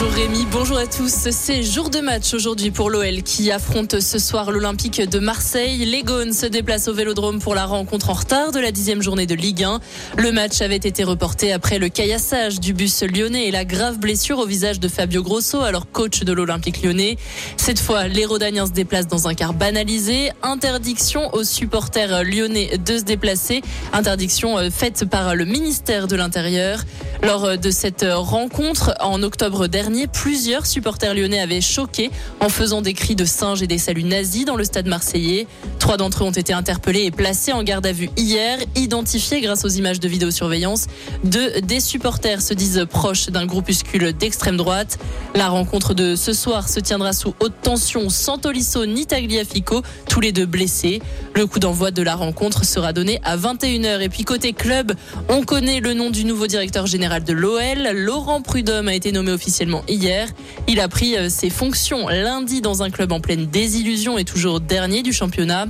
Bonjour Rémi, bonjour à tous. C'est jour de match aujourd'hui pour l'OL qui affronte ce soir l'Olympique de Marseille. Les Gaunes se déplacent au Vélodrome pour la rencontre en retard de la dixième journée de Ligue 1. Le match avait été reporté après le caillassage du bus lyonnais et la grave blessure au visage de Fabio Grosso, alors coach de l'Olympique lyonnais. Cette fois, les Rodaniens se déplacent dans un car banalisé. Interdiction aux supporters lyonnais de se déplacer. Interdiction euh, faite par le ministère de l'Intérieur. Lors de cette rencontre en octobre dernier, plusieurs supporters lyonnais avaient choqué en faisant des cris de singes et des saluts nazis dans le stade marseillais. Trois d'entre eux ont été interpellés et placés en garde à vue hier, identifiés grâce aux images de vidéosurveillance. Deux des supporters se disent proches d'un groupuscule d'extrême droite. La rencontre de ce soir se tiendra sous haute tension sans Tolisso ni Tagliafico, tous les deux blessés. Le coup d'envoi de la rencontre sera donné à 21h. Et puis côté club, on connaît le nom du nouveau directeur général de l'OL. Laurent Prudhomme a été nommé officiellement hier. Il a pris euh, ses fonctions lundi dans un club en pleine désillusion et toujours dernier du championnat.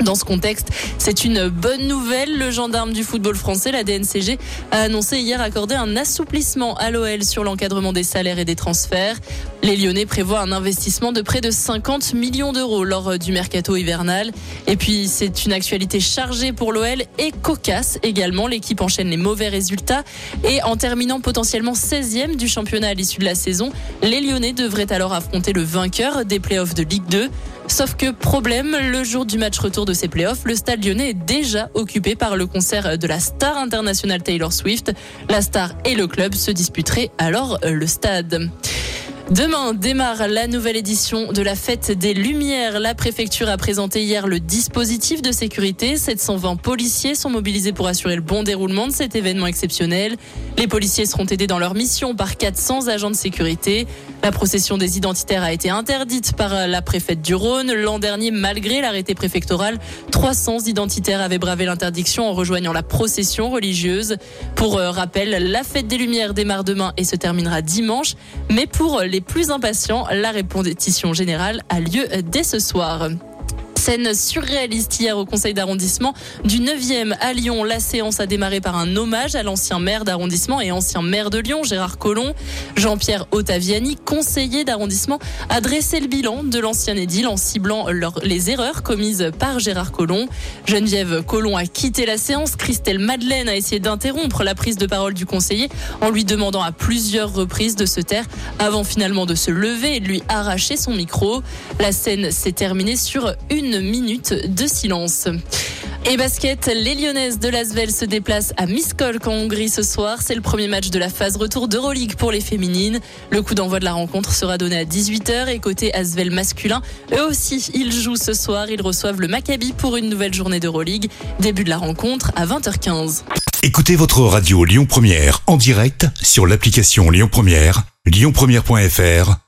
Dans ce contexte, c'est une bonne nouvelle. Le gendarme du football français, la DNCG, a annoncé hier accorder un assouplissement à l'OL sur l'encadrement des salaires et des transferts. Les Lyonnais prévoient un investissement de près de 50 millions d'euros lors du mercato hivernal. Et puis, c'est une actualité chargée pour l'OL et cocasse également. L'équipe enchaîne les mauvais résultats et en terminant potentiellement 16e du championnat à l'issue de la saison, les Lyonnais devraient alors affronter le vainqueur des playoffs de Ligue 2. Sauf que problème, le jour du match retour de ces playoffs, le stade lyonnais est déjà occupé par le concert de la star internationale Taylor Swift. La star et le club se disputeraient alors le stade. Demain démarre la nouvelle édition de la fête des Lumières. La préfecture a présenté hier le dispositif de sécurité. 720 policiers sont mobilisés pour assurer le bon déroulement de cet événement exceptionnel. Les policiers seront aidés dans leur mission par 400 agents de sécurité. La procession des identitaires a été interdite par la préfète du Rhône. L'an dernier, malgré l'arrêté préfectoral, 300 identitaires avaient bravé l'interdiction en rejoignant la procession religieuse. Pour euh, rappel, la fête des Lumières démarre demain et se terminera dimanche. Mais pour les plus impatients, la répétition générale a lieu dès ce soir scène surréaliste hier au conseil d'arrondissement du 9e à Lyon. La séance a démarré par un hommage à l'ancien maire d'arrondissement et ancien maire de Lyon, Gérard Collomb. Jean-Pierre Ottaviani, conseiller d'arrondissement, a dressé le bilan de l'ancien édile en ciblant les erreurs commises par Gérard Collomb. Geneviève Collomb a quitté la séance. Christelle Madeleine a essayé d'interrompre la prise de parole du conseiller en lui demandant à plusieurs reprises de se taire avant finalement de se lever et de lui arracher son micro. La scène s'est terminée sur une minute de silence. Et basket, les Lyonnaises de Lasvel se déplacent à Miskolc en Hongrie ce soir. C'est le premier match de la phase retour d'Euroleague pour les féminines. Le coup d'envoi de la rencontre sera donné à 18h et côté Asvel masculin, eux aussi, ils jouent ce soir. Ils reçoivent le Maccabi pour une nouvelle journée d'Euroleague. Début de la rencontre à 20h15. Écoutez votre radio Lyon Première en direct sur l'application Lyon Première, lyonpremière.fr